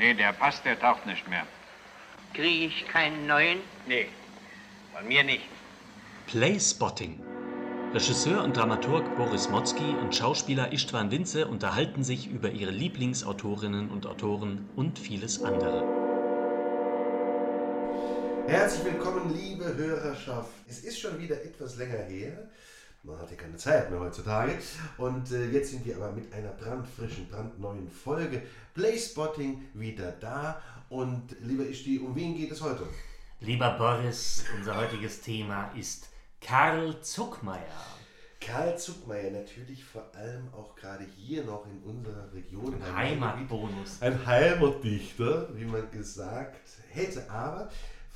Nee, der Pass, der taucht nicht mehr. Kriege ich keinen neuen? Nee, von mir nicht. Playspotting. Regisseur und Dramaturg Boris Motzki und Schauspieler Istvan Winze unterhalten sich über ihre Lieblingsautorinnen und Autoren und vieles andere. Herzlich willkommen, liebe Hörerschaft. Es ist schon wieder etwas länger her. Man hat ja keine Zeit mehr heutzutage. Und äh, jetzt sind wir aber mit einer brandfrischen, brandneuen Folge Playspotting wieder da. Und lieber Ischti, um wen geht es heute? Lieber Boris, unser heutiges Thema ist Karl Zuckmeier. Karl Zuckmeier, natürlich vor allem auch gerade hier noch in unserer Region. Ein Heimatbonus. Ein Heimatdichter, wie man gesagt hätte. Aber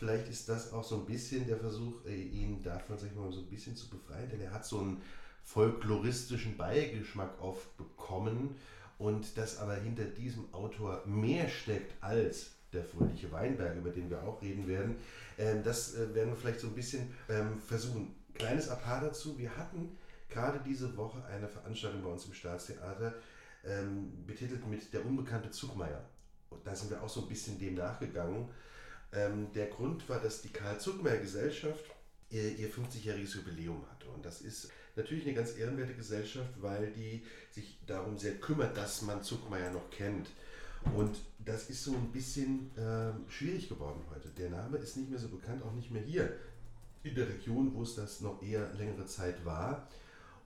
vielleicht ist das auch so ein bisschen der Versuch, äh, ihn davon, sag ich mal, so ein bisschen zu befreien, denn er hat so einen folkloristischen Beigeschmack aufbekommen und dass aber hinter diesem Autor mehr steckt als der fröhliche Weinberg, über den wir auch reden werden, ähm, das äh, werden wir vielleicht so ein bisschen ähm, versuchen. Kleines Apart dazu, wir hatten gerade diese Woche eine Veranstaltung bei uns im Staatstheater, ähm, betitelt mit Der unbekannte Zugmeier. Und da sind wir auch so ein bisschen dem nachgegangen. Der Grund war, dass die Karl-Zuckmeier-Gesellschaft ihr, ihr 50-jähriges Jubiläum hatte. Und das ist natürlich eine ganz ehrenwerte Gesellschaft, weil die sich darum sehr kümmert, dass man Zuckmeier noch kennt. Und das ist so ein bisschen äh, schwierig geworden heute. Der Name ist nicht mehr so bekannt, auch nicht mehr hier in der Region, wo es das noch eher längere Zeit war.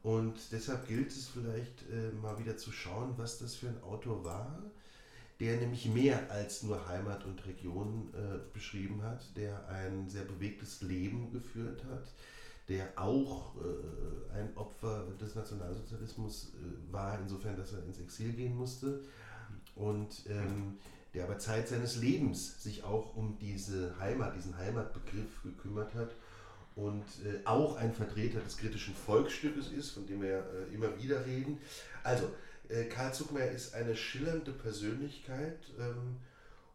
Und deshalb gilt es vielleicht äh, mal wieder zu schauen, was das für ein Autor war, der nämlich mehr als nur Heimat und Region äh, beschrieben hat, der ein sehr bewegtes Leben geführt hat, der auch äh, ein Opfer des Nationalsozialismus äh, war, insofern, dass er ins Exil gehen musste und ähm, der aber Zeit seines Lebens sich auch um diese Heimat, diesen Heimatbegriff gekümmert hat und äh, auch ein Vertreter des kritischen Volksstückes ist, von dem wir äh, immer wieder reden. Also, äh, Karl Zuckmeier ist eine schillernde Persönlichkeit ähm,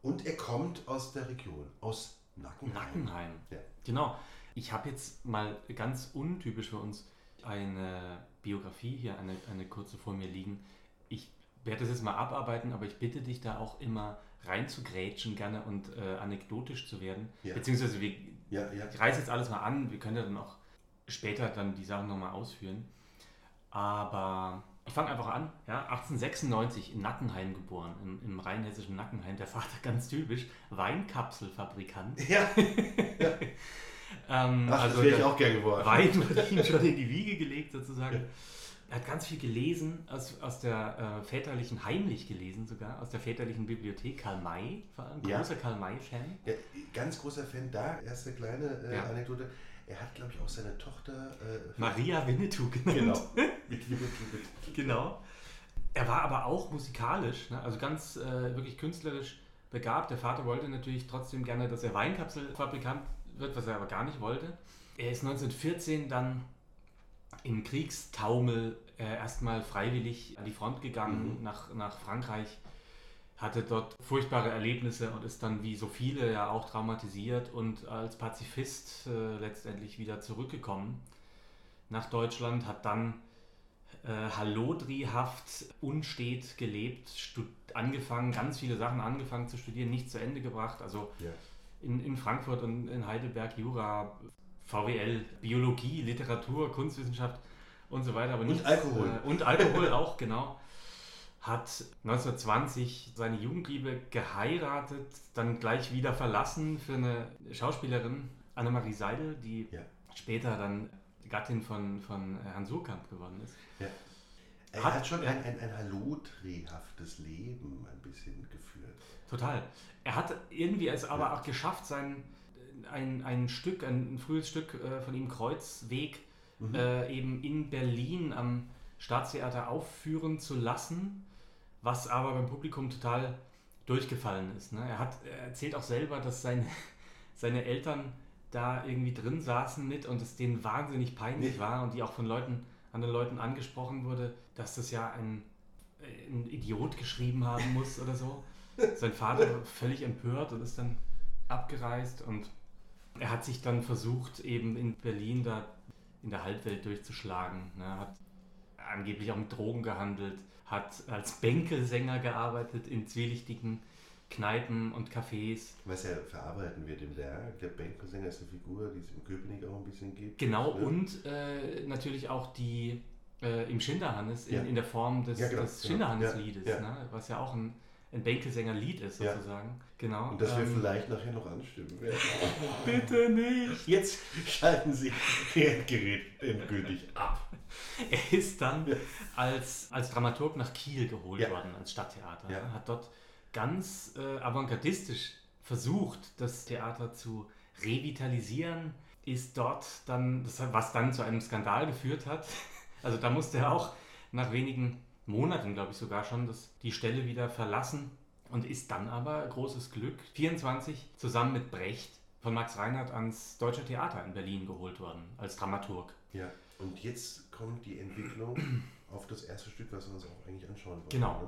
und er kommt aus der Region, aus Nackenheim. Nackenheim. Ja. Genau. Ich habe jetzt mal ganz untypisch für uns eine Biografie hier, eine, eine kurze vor mir liegen. Ich werde das jetzt mal abarbeiten, aber ich bitte dich da auch immer rein zu grätschen gerne und äh, anekdotisch zu werden. Ja. Beziehungsweise wir, ja, ja. ich reiße jetzt alles mal an, wir können ja dann auch später dann die Sachen nochmal ausführen. Aber ich fange einfach an. Ja, 1896 in Nackenheim geboren, im, im rheinhessischen Nackenheim. Der Vater ganz typisch, Weinkapselfabrikant. Ja. ja. ähm, Ach, also das wäre ich auch gern geworden. Wein wurde ihm schon in die Wiege gelegt sozusagen. Er hat ganz viel gelesen, aus, aus der äh, väterlichen, heimlich gelesen sogar, aus der väterlichen Bibliothek. Karl May, vor allem ja. großer Karl May-Fan. Ja, ganz großer Fan da. Erste kleine äh, ja. Anekdote. Er hat, glaube ich, auch seine Tochter äh, Maria Winnetou genannt. Genau. Mit Winnetou. Mit. Genau. Er war aber auch musikalisch, ne? also ganz äh, wirklich künstlerisch begabt. Der Vater wollte natürlich trotzdem gerne, dass er Weinkapselfabrikant wird, was er aber gar nicht wollte. Er ist 1914 dann im Kriegstaumel äh, erstmal freiwillig an die Front gegangen mhm. nach, nach Frankreich, hatte dort furchtbare Erlebnisse und ist dann wie so viele ja auch traumatisiert und als Pazifist äh, letztendlich wieder zurückgekommen nach Deutschland, hat dann äh, hallodrihaft unstet gelebt, angefangen, ganz viele Sachen angefangen zu studieren, nicht zu Ende gebracht, also yeah. in, in Frankfurt und in Heidelberg Jura, VWL, Biologie, Literatur, Kunstwissenschaft und so weiter. Aber und Alkohol. Äh, und Alkohol auch, genau. Hat 1920 seine Jugendliebe geheiratet, dann gleich wieder verlassen für eine Schauspielerin, Annemarie Seidel, die ja. später dann Gattin von, von Herrn Surkamp geworden ist. Ja. Er hat, hat schon ein, ein, ein hallotrehaftes Leben ein bisschen geführt. Total. Er hat irgendwie es aber ja. auch geschafft, sein, ein, ein Stück, ein, ein frühes Stück äh, von ihm, Kreuzweg, mhm. äh, eben in Berlin am Staatstheater aufführen zu lassen, was aber beim Publikum total durchgefallen ist. Ne? Er, hat, er erzählt auch selber, dass seine, seine Eltern da irgendwie drin saßen mit und es denen wahnsinnig peinlich war und die auch von Leuten, anderen Leuten angesprochen wurde, dass das ja ein, ein Idiot geschrieben haben muss oder so. Sein Vater völlig empört und ist dann abgereist und er hat sich dann versucht, eben in Berlin da in der Halbwelt durchzuschlagen. Ne? Hat angeblich auch mit Drogen gehandelt, hat als Bänkelsänger gearbeitet in zwielichtigen Kneipen und Cafés. Was ja verarbeiten wird im Werk. Der Bankensänger ist eine Figur, die es in Köpenick auch ein bisschen gibt. Genau, Ne? und äh, natürlich auch die äh, im Schinderhannes in, Ja. in der Form des, Ja, genau, des genau. Schinderhannes-Liedes, ja. Ne? was ja auch ein, ein Bänkelsänger-Lied ist Ja. sozusagen. Genau. Und das wir ähm, vielleicht nachher noch anstimmen werden. Bitte nicht! Jetzt schalten Sie Ihr Gerät endgültig ab. Er ist dann als, als Dramaturg nach Kiel geholt Ja. worden, als Stadttheater. Ja. Hat dort ganz äh, avantgardistisch versucht, das Theater zu revitalisieren. Ist dort dann, das, was dann zu einem Skandal geführt hat. Also da musste er auch nach wenigen Monaten, glaube ich sogar schon, das, die Stelle wieder verlassen und ist dann aber, großes Glück, 24 zusammen mit Brecht von Max Reinhardt ans Deutsche Theater in Berlin geholt worden, als Dramaturg. Ja, und jetzt kommt die Entwicklung auf das erste Stück, was wir uns auch eigentlich anschauen wollen. Genau. Ne?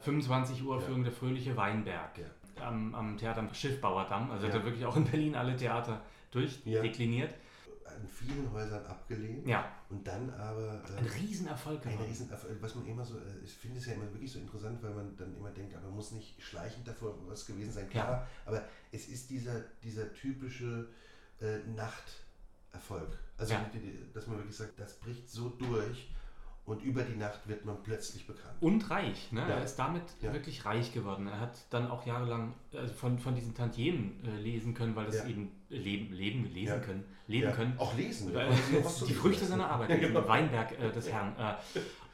25 Uhr Ja. Führung der Fröhliche Weinberg Ja. am, am Theater am Schiffbauerdamm. Also Ja. hat er wirklich auch in Berlin alle Theater durchdekliniert. An vielen Häusern abgelehnt Ja. und dann aber äh, ein Riesenerfolg ein geworden. Riesenerfolg, was man immer so, äh, ich finde es ja immer wirklich so interessant, weil man dann immer denkt, aber muss nicht schleichend davor was gewesen sein, klar, aber es ist dieser, dieser typische äh, Nachterfolg. Also, Ja. dass man wirklich sagt, das bricht so durch und über die Nacht wird man plötzlich bekannt. Und reich. Ne? Ja. Er ist damit Ja. wirklich reich geworden. Er hat dann auch jahrelang also von, von diesen Tantiemen äh, lesen können, weil das Ja. eben leben, leben lesen können. Leben können. Auch lesen. Auch die Früchte seiner Arbeit, Ja, genau. Weinberg äh, des Herrn. Äh,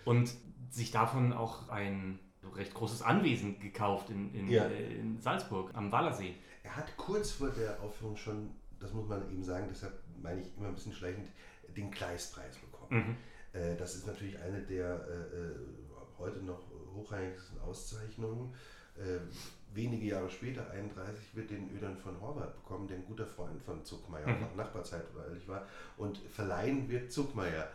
und sich davon auch ein recht großes Anwesen gekauft in, in, äh, in Salzburg am Wallersee. Er hat kurz vor der Aufführung schon, das muss man eben sagen, deshalb meine ich immer ein bisschen schleichend, den Gleispreis bekommen. Mhm. Äh, das ist natürlich eine der äh, äh, heute noch hochrangigsten Auszeichnungen. Wenige Jahre später, 31, wird den Ödern von Horvath bekommen, der ein guter Freund von Zuckmeier, Mhm. Nachbarzeit ehrlich war. Und verleihen wird Zuckmeier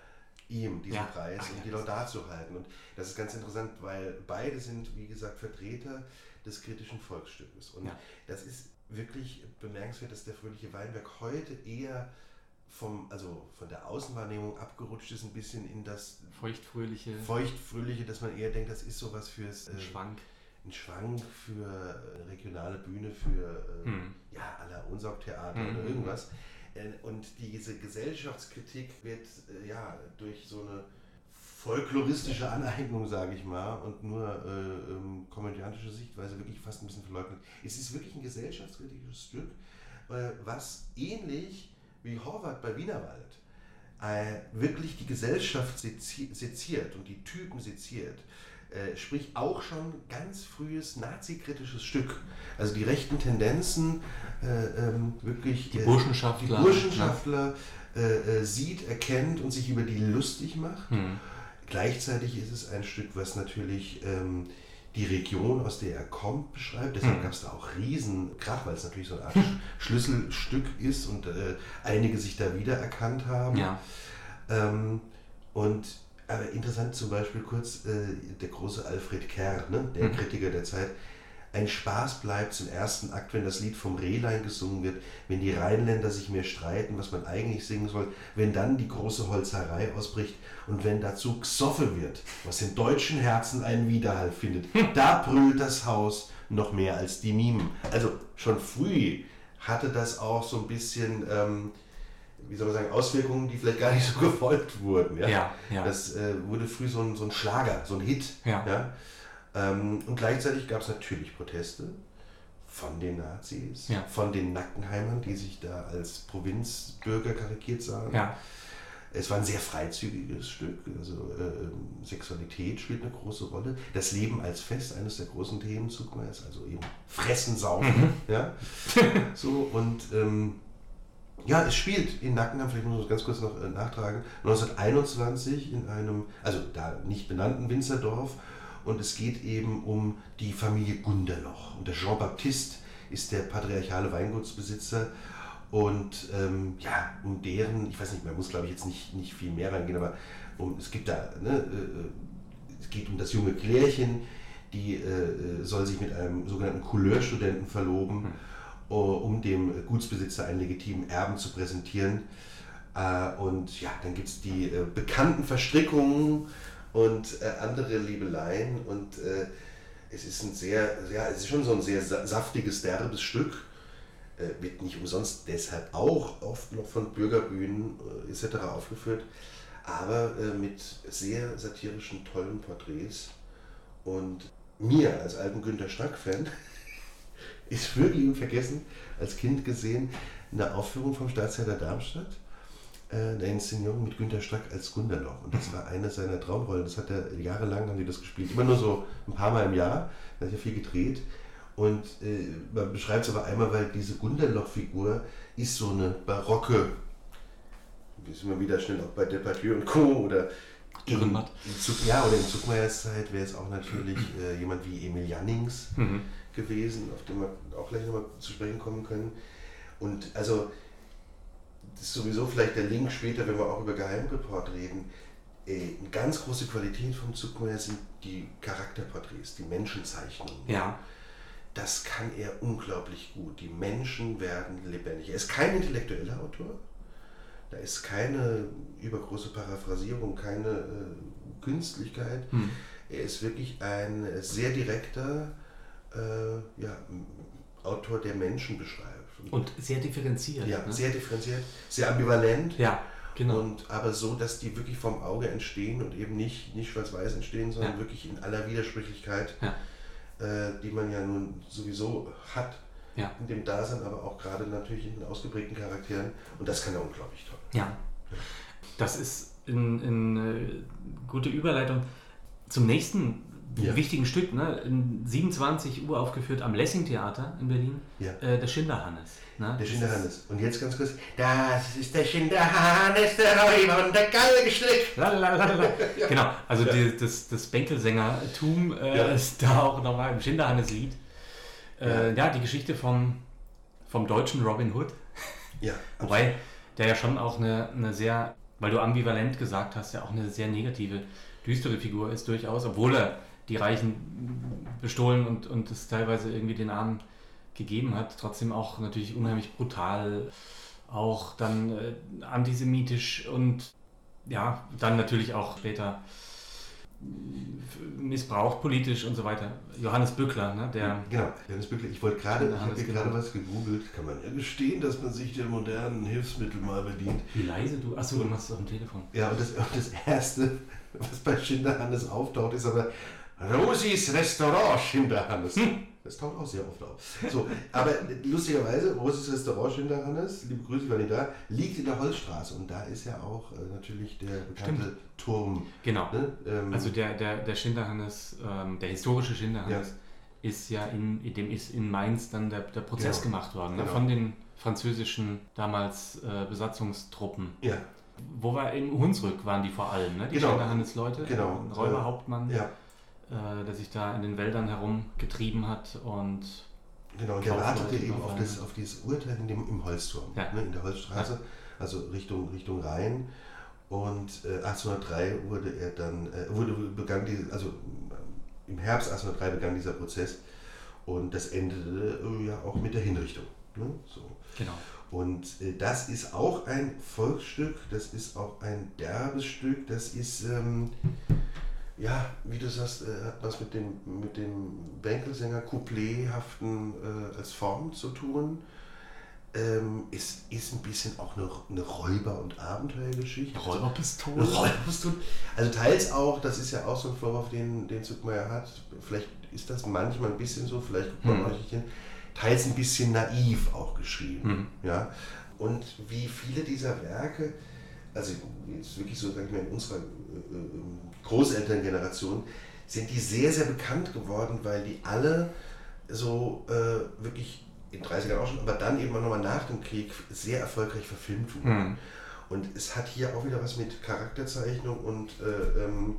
ihm diesen Ja. Preis, Ach um ja, die Laudat zu halten. Und das ist ganz interessant, weil beide sind, wie gesagt, Vertreter des kritischen Volksstückes. Und Ja. das ist wirklich bemerkenswert, dass der Fröhliche Weinberg heute eher vom, also von der Außenwahrnehmung abgerutscht ist, ein bisschen in das Feuchtfröhliche Feuchtfröhliche, dass man eher denkt, das ist sowas fürs äh, Schwank. ein Schwank für äh, regionale Bühne, für äh, Hm. ja, aller Unsorgtheater Mhm. oder irgendwas. Äh, und diese Gesellschaftskritik wird äh, ja durch so eine folkloristische Aneignung, sage ich mal, und nur äh, ähm, komödiantische Sichtweise wirklich fast ein bisschen verleugnet. Es ist wirklich ein gesellschaftskritisches Stück, äh, was ähnlich wie Horvath bei Wienerwald äh, wirklich die Gesellschaft sezi- seziert und die Typen seziert. Äh, sprich auch schon ganz frühes nazikritisches Stück. Also die rechten Tendenzen äh, ähm, wirklich. Die äh, Burschenschaftler. die Burschenschaftler äh, äh, sieht, erkennt und sich über die lustig macht. Hm. Gleichzeitig ist es ein Stück, was natürlich ähm, die Region, aus der er kommt, beschreibt. Deshalb Mhm. gab es da auch riesen Krach, weil es natürlich so eine Art Schlüsselstück ist und äh, einige sich da wiedererkannt haben. Ja. Ähm, und aber interessant zum Beispiel kurz äh, der große Alfred Kerr, ne, der Mhm. Kritiker der Zeit. Ein Spaß bleibt im ersten Akt, wenn das Lied vom Rehlein gesungen wird, wenn die Rheinländer sich mehr streiten, was man eigentlich singen soll, wenn dann die große Holzerei ausbricht und wenn dazu gesoffen wird, was in deutschen Herzen einen Widerhall findet. Da brüllt das Haus noch mehr als die Mimen. Also schon früh hatte das auch so ein bisschen, ähm, wie soll man sagen, Auswirkungen, die vielleicht gar nicht so gefolgt wurden. Ja? Ja, ja. Das äh, wurde früh so ein, so ein Schlager, so ein Hit. Ja. Ähm, und gleichzeitig gab es natürlich Proteste von den Nazis, Ja. von den Nackenheimern, die sich da als Provinzbürger karikiert sahen. ja. Es war ein sehr freizügiges Stück. Also äh, Sexualität spielt eine große Rolle. Das Leben als Fest, eines der großen Themen Zuckmeiers, also eben Fressen, Saufen. Ja? So, und ähm, ja, es spielt in Nackenheim, vielleicht muss ich ganz kurz noch äh, nachtragen, 1921 in einem, also da nicht benannten Winzerdorf. Und es geht eben um die Familie Gunderloch. Und der Jean Baptiste ist der patriarchale Weingutsbesitzer. Und ähm, ja, um deren, ich weiß nicht, man muss glaube ich jetzt nicht, nicht viel mehr reingehen, aber um, es gibt da, ne, äh, es geht um das junge Klärchen, die äh, soll sich mit einem sogenannten Couleurstudenten verloben, äh, um dem Gutsbesitzer einen legitimen Erben zu präsentieren. Äh, und ja, dann gibt es die äh, bekannten Verstrickungen und äh, andere Liebeleien und äh, es ist ein sehr, ja, es ist schon so ein sehr saftiges, derbes Stück. Äh, wird nicht umsonst deshalb auch oft noch von Bürgerbühnen äh, etc. aufgeführt, aber äh, mit sehr satirischen, tollen Porträts. Und mir als alten Günter Strack-Fan ist wirklich unvergessen, als Kind gesehen, eine Aufführung vom Staatstheater Darmstadt äh, der Inszenierung mit Günter Strack als Gunderloch. Und das war eine seiner Traumrollen. Das hat er jahrelang haben die das gespielt. Immer nur so ein paar Mal im Jahr. Da hat er viel gedreht. Und äh, man beschreibt es aber einmal, weil diese Gunderloch-Figur ist so eine barocke, wir wieder schnell auch bei Depardieu und Co. oder Dürrenmatt. Ja, oder in Zuckmeyers Zeit wäre es auch natürlich äh, jemand wie Emil Jannings mhm. gewesen, auf den wir auch gleich nochmal zu sprechen kommen können. Und also das ist sowieso vielleicht der Link später, wenn wir auch über Geheimreport reden. Äh, eine ganz große Qualität vom Zuckmeier sind die Charakterporträts, die Menschenzeichnungen. Ja. Das kann er unglaublich gut. Die Menschen werden lebendig. Er ist kein intellektueller Autor. Da ist keine übergroße Paraphrasierung, keine äh, Künstlichkeit. Hm. Er ist wirklich ein sehr direkter äh, ja, Autor, der Menschen beschreibt. Und sehr differenziert. Ja, ne? sehr differenziert, sehr ambivalent. Ja, genau. Und aber so, dass die wirklich vom Auge entstehen und eben nicht, nicht schwarz-weiß entstehen, sondern ja. wirklich in aller Widersprüchlichkeit, ja. äh, die man ja nun sowieso hat. Ja. In dem Dasein, aber auch gerade natürlich in den ausgeprägten Charakteren. Und das kann er unglaublich toll. Ja. Das ist eine äh, gute Überleitung zum nächsten ja. wichtigen Stück, ne? In 27 Uhr aufgeführt am Lessing Theater in Berlin. Ja. Äh, der Schinderhannes. Ne? Der Schinderhannes. Und jetzt ganz kurz. Das ist der Schinderhannes, der Räuber und der Galge geschlickt. ja. Genau, also die, das, das Bänkelsänger-Tum äh, ist da auch nochmal im Schinderhannes-Lied. Äh, ja. die Geschichte vom, vom deutschen Robin Hood. Ja. Wobei der ja schon auch eine, eine sehr, weil du ambivalent gesagt hast, ja auch eine sehr negative, düstere Figur ist durchaus, obwohl er die Reichen bestohlen und, und es teilweise irgendwie den Armen gegeben hat. Trotzdem auch natürlich unheimlich brutal, auch dann äh, antisemitisch und ja, dann natürlich auch später missbraucht politisch und so weiter. Johannes Bückler, ne, der. Genau, Johannes Bückler. Ich wollte gerade, ich habe gerade was gegoogelt. Kann man ja gestehen, dass man sich der modernen Hilfsmittel mal bedient. Wie leise du. Achso, du machst es auf dem Telefon. Ja, und das, das erste, was bei Schinderhannes auftaucht, ist aber Rosis Restaurant Schinderhannes. Hm. Das taucht auch sehr oft auf. So, aber lustigerweise, Rosis Restaurant Schinderhannes, liebe Grüße, wenn ihr da, liegt in der Holzstraße und da ist ja auch äh, natürlich der bekannte Stimmt. Turm. Genau. Ne? Ähm, also der, der, der Schinderhannes, ähm, der historische Schinderhannes, ja. ist ja in, dem ist in Mainz dann der, der Prozess genau. gemacht worden, ne? genau. von den französischen damals äh, Besatzungstruppen. Ja. Wo war im Hunsrück waren die vor allem, ne? Die genau. Schinderhannes-Leute. Genau. Räuberhauptmann. Ja äh, der sich da in den Wäldern herumgetrieben hat und Genau, der wartete eben auf, das, auf dieses Urteil in dem, im Holzturm, ja. ne, in der Holzstraße, ja. also Richtung, Richtung Rhein. Und äh, 1803 wurde er dann, äh, wurde, begann die, also äh, im Herbst 1803 begann dieser Prozess und das endete äh, ja auch mit der Hinrichtung. Ne? So. Genau. Und äh, das ist auch ein Volksstück, das ist auch ein derbes Stück, das ist ähm, ja, wie du sagst, äh, hat was mit dem, mit dem Bänkelsänger Coupléhaften äh, als Form zu tun. Ähm, es ist ein bisschen auch eine, eine Räuber- und Abenteuergeschichte. Räuberpistole. Also, Räuberpistole. Also teils auch, das ist ja auch so ein Vorwurf, den, den Zuckmeier hat. Vielleicht ist das manchmal ein bisschen so, vielleicht guckt man hm. nicht hin. Teils ein bisschen naiv auch geschrieben. Hm. Ja? Und wie viele dieser Werke, also jetzt wirklich so, sag ich mal, in unserer äh, äh Großelterngeneration, sind die sehr, sehr bekannt geworden, weil die alle so äh, wirklich in den 30ern auch schon, aber dann eben auch nochmal nach dem Krieg sehr erfolgreich verfilmt wurden. Mhm. Und es hat hier auch wieder was mit Charakterzeichnung und äh, ähm,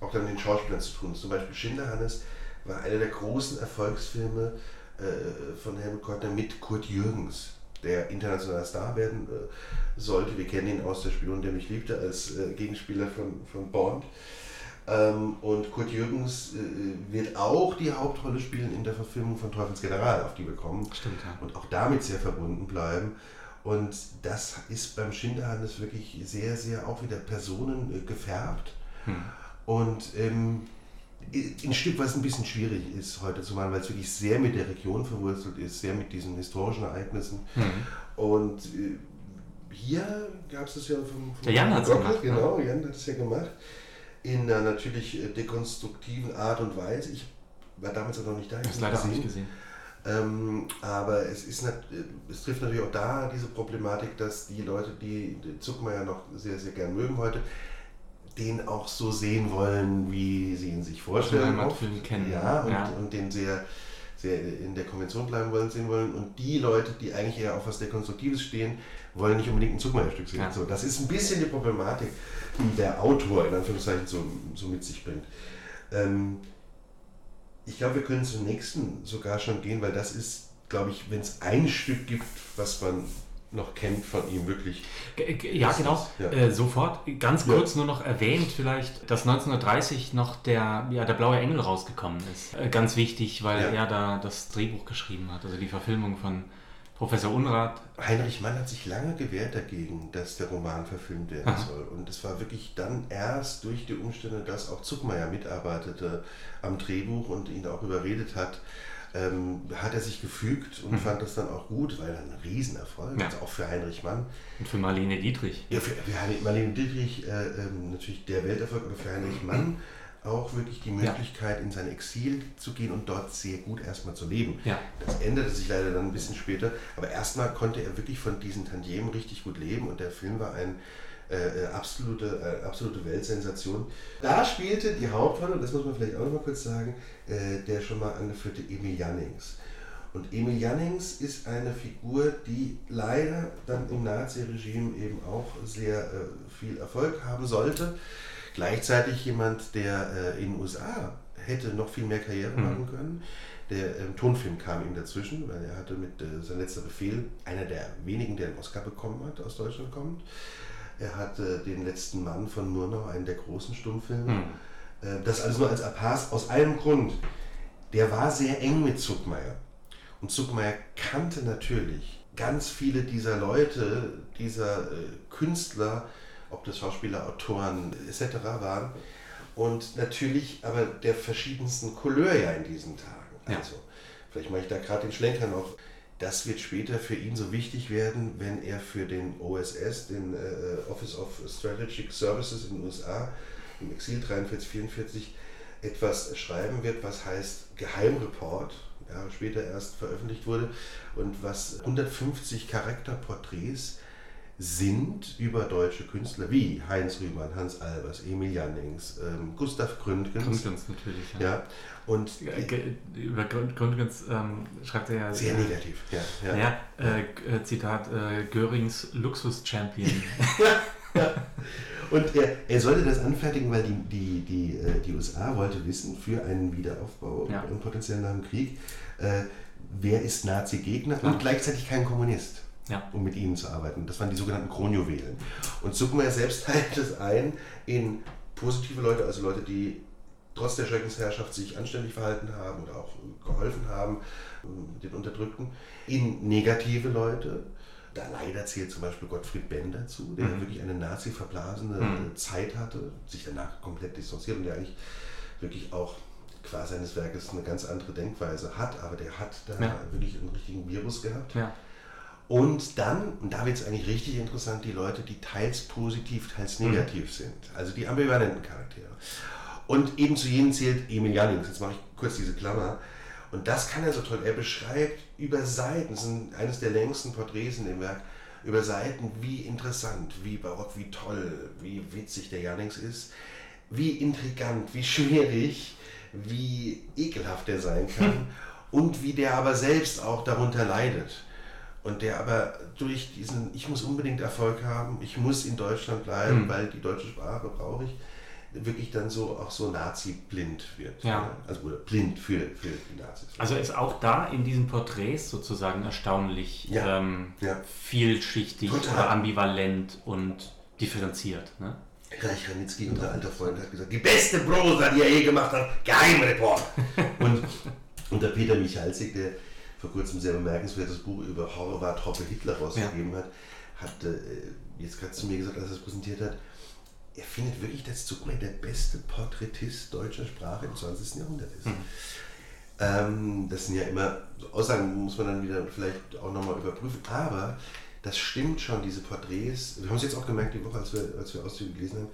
auch dann den Schauspielern zu tun. Zum Beispiel Schinderhannes war einer der großen Erfolgsfilme äh, von Helmut Kortner mit Kurt Jürgens, der internationaler Star werden äh, sollte. Wir kennen ihn aus der Spion, der mich liebte, als äh, Gegenspieler von, von Bond. Ähm, und Kurt Jürgens äh, wird auch die Hauptrolle spielen in der Verfilmung von Teufels General, auf die wir kommen. Stimmt, ja. Und auch damit sehr verbunden bleiben. Und das ist beim Schinderhannes wirklich sehr, sehr auch wieder Personen äh, gefärbt. Hm. Und ähm, ein Stück, was ein bisschen schwierig ist heute zu machen, weil es wirklich sehr mit der Region verwurzelt ist, sehr mit diesen historischen Ereignissen. Mhm. Und äh, hier gab es das ja vom, vom Der Jan hat's Gockel, gemacht, ne? Genau, Jan hat es ja gemacht. In einer natürlich äh, dekonstruktiven Art und Weise. Ich war damals auch noch nicht da. ich habe es leider auch nicht gesehen. ähm, aber es, ist nat es trifft natürlich auch da diese Problematik, dass die Leute, die Zuckmeier noch sehr, sehr gern mögen heute, den auch so sehen wollen, wie sie ihn sich vorstellen. Heimatfilm kennen. Ja, und, Ja. und den sehr, sehr in der Konvention bleiben wollen, sehen wollen. Und die Leute, die eigentlich eher auf was Dekonstruktives stehen, wollen nicht unbedingt ein Zuckmeier-Stück sehen. Ja. So, das ist ein bisschen die Problematik, die der Autor in Anführungszeichen so, so mit sich bringt. Ähm, ich glaube, wir können zum nächsten sogar schon gehen, weil das ist, glaube ich, wenn es ein Stück gibt, was man noch kennt von ihm wirklich. Ja, genau. ja. Äh, sofort. Ganz Ja. kurz nur noch erwähnt, vielleicht, dass 1930 noch der, ja, der Blaue Engel rausgekommen ist. Äh, ganz wichtig, weil Ja. er da das Drehbuch geschrieben hat, also die Verfilmung von Professor Unrat. Heinrich Mann hat sich lange gewehrt dagegen, dass der Roman verfilmt werden Aha. soll. Und es war wirklich dann erst durch die Umstände, dass auch Zuckmeier mitarbeitete am Drehbuch und ihn auch überredet hat, ähm, hat er sich gefügt und fand das dann auch gut, weil dann ein Riesenerfolg, Ja. also auch für Heinrich Mann. Und für Marlene Dietrich. Ja, für, für Marlene Dietrich äh, ähm, natürlich der Welterfolg, aber für Heinrich Mann auch wirklich die Ja. Möglichkeit, in sein Exil zu gehen und dort sehr gut erstmal zu leben. Ja. Das änderte sich leider dann ein bisschen später, aber erstmal konnte er wirklich von diesen Tantiemen richtig gut leben und der Film war ein äh, äh, absolute, äh, absolute Weltsensation. Da spielte die Hauptrolle, das muss man vielleicht auch noch mal kurz sagen, äh, der schon mal angeführte Emil Jannings. Und Emil Jannings ist eine Figur, die leider dann im Nazi-Regime eben auch sehr äh, viel Erfolg haben sollte. Gleichzeitig jemand, der äh, in den USA hätte noch viel mehr Karriere Mhm. machen können. Der ähm, Tonfilm kam ihm dazwischen, weil er hatte mit äh, sein letzter Befehl, einer der wenigen, der einen Oscar bekommen hat, aus Deutschland kommt. Er hatte den letzten Mann von Murnau, einen der großen Stummfilme. Hm. Äh, Das alles nur als Apars aus einem Grund. Der war sehr eng mit Zuckmeier. Und Zuckmeier kannte natürlich ganz viele dieser Leute, dieser äh, Künstler, ob das Schauspieler, Autoren etc. waren. Und natürlich aber der verschiedensten Couleur ja in diesen Tagen. Ja. Also, vielleicht mache ich da gerade den Schlenker noch. Das wird später für ihn so wichtig werden, wenn er für den OSS, den äh, Office of Strategic Services in den USA, im Exil 43, 44, etwas schreiben wird, was heißt Geheimreport, Jahre später erst veröffentlicht wurde und was 150 Charakterporträts sind über deutsche Künstler wie Heinz Rühmann, Hans Albers, Emil Jannings, ähm, Gustav Gründgens. Gründgens natürlich. Ja, und Ge- ge- Über Gründ- Gründgens ähm, schreibt er ja. sehr negativ. Ja, ja. Ja, äh, äh, Zitat, äh, Görings Luxus-Champion. Und er, er sollte das anfertigen, weil die, die, die, äh, die USA wollte wissen, für einen Wiederaufbau Ja. und potenziell nach dem Krieg, äh, wer ist Nazi-Gegner und gleichzeitig kein Kommunist, Ja. um mit ihnen zu arbeiten. Das waren die sogenannten Kronjuwelen. Und Zuckmeier selbst teilt es ein in positive Leute, also Leute, die trotz der Schreckensherrschaft sich anständig verhalten haben oder auch geholfen haben, äh, den Unterdrückten, in negative Leute. Da leider zählt zum Beispiel Gottfried Benn dazu, der Mhm. wirklich eine Nazi-verblasene Mhm. Zeit hatte, sich danach komplett distanziert und der eigentlich wirklich auch qua seines Werkes eine ganz andere Denkweise hat, aber der hat da Ja. wirklich einen richtigen Virus gehabt. ja. Und dann, und da wird es eigentlich richtig interessant, die Leute, die teils positiv, teils Mhm. negativ sind. Also die ambivalenten Charaktere. Und eben zu jenen zählt Emil Jannings. Jetzt mache ich kurz diese Klammer. Und das kann er so toll. Er beschreibt über Seiten, das ist eines der längsten Porträts in dem Werk, über Seiten, wie interessant, wie barock, wie toll, wie witzig der Jannings ist, wie intrigant, wie schwierig, wie ekelhaft er sein kann und wie der aber selbst auch darunter leidet. Und der aber durch diesen, ich muss unbedingt Erfolg haben, ich muss in Deutschland bleiben, Mhm. weil die deutsche Sprache brauche ich, wirklich dann so auch so Nazi-blind wird. Ja. Also oder blind für, für die Nazis. Also ist auch da in diesen Porträts sozusagen erstaunlich Ja. Ähm, Ja. vielschichtig Total. oder ambivalent und differenziert. Ne? Reich Ranitzky, unser alter Freund, hat gesagt, die beste Prosa, die er je gemacht hat, Geheimreport. und, und der Peter Michalsik, der vor kurzem sehr bemerkenswertes Buch über Horvath Hoppe Hitler rausgegeben hat, hat äh, jetzt gerade zu mir gesagt, als er es präsentiert hat, er findet wirklich, dass Zuckmeier der beste Porträtist deutscher Sprache im 20. Jahrhundert ist. Ähm, das sind ja immer Aussagen, muss man dann wieder vielleicht auch nochmal überprüfen. Aber das stimmt schon, diese Porträts. Wir haben es jetzt auch gemerkt, die Woche, als wir, als wir Auszüge gelesen haben,